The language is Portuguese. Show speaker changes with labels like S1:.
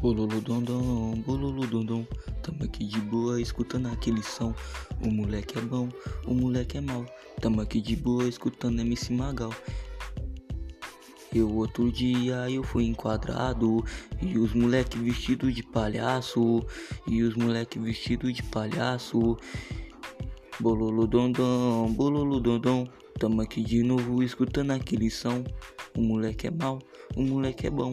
S1: Bololo dondom, bololo dondom, tamo aqui de boa escutando aquele som. O moleque é bom, o moleque é mau, tamo aqui de boa escutando MC Magal. Eu outro dia eu fui enquadrado e os moleque vestido de palhaço e os moleque vestido de palhaço. Bololo dondom, bololo dondom, tamo aqui de novo escutando aquele som. O moleque é mau, o moleque é bom.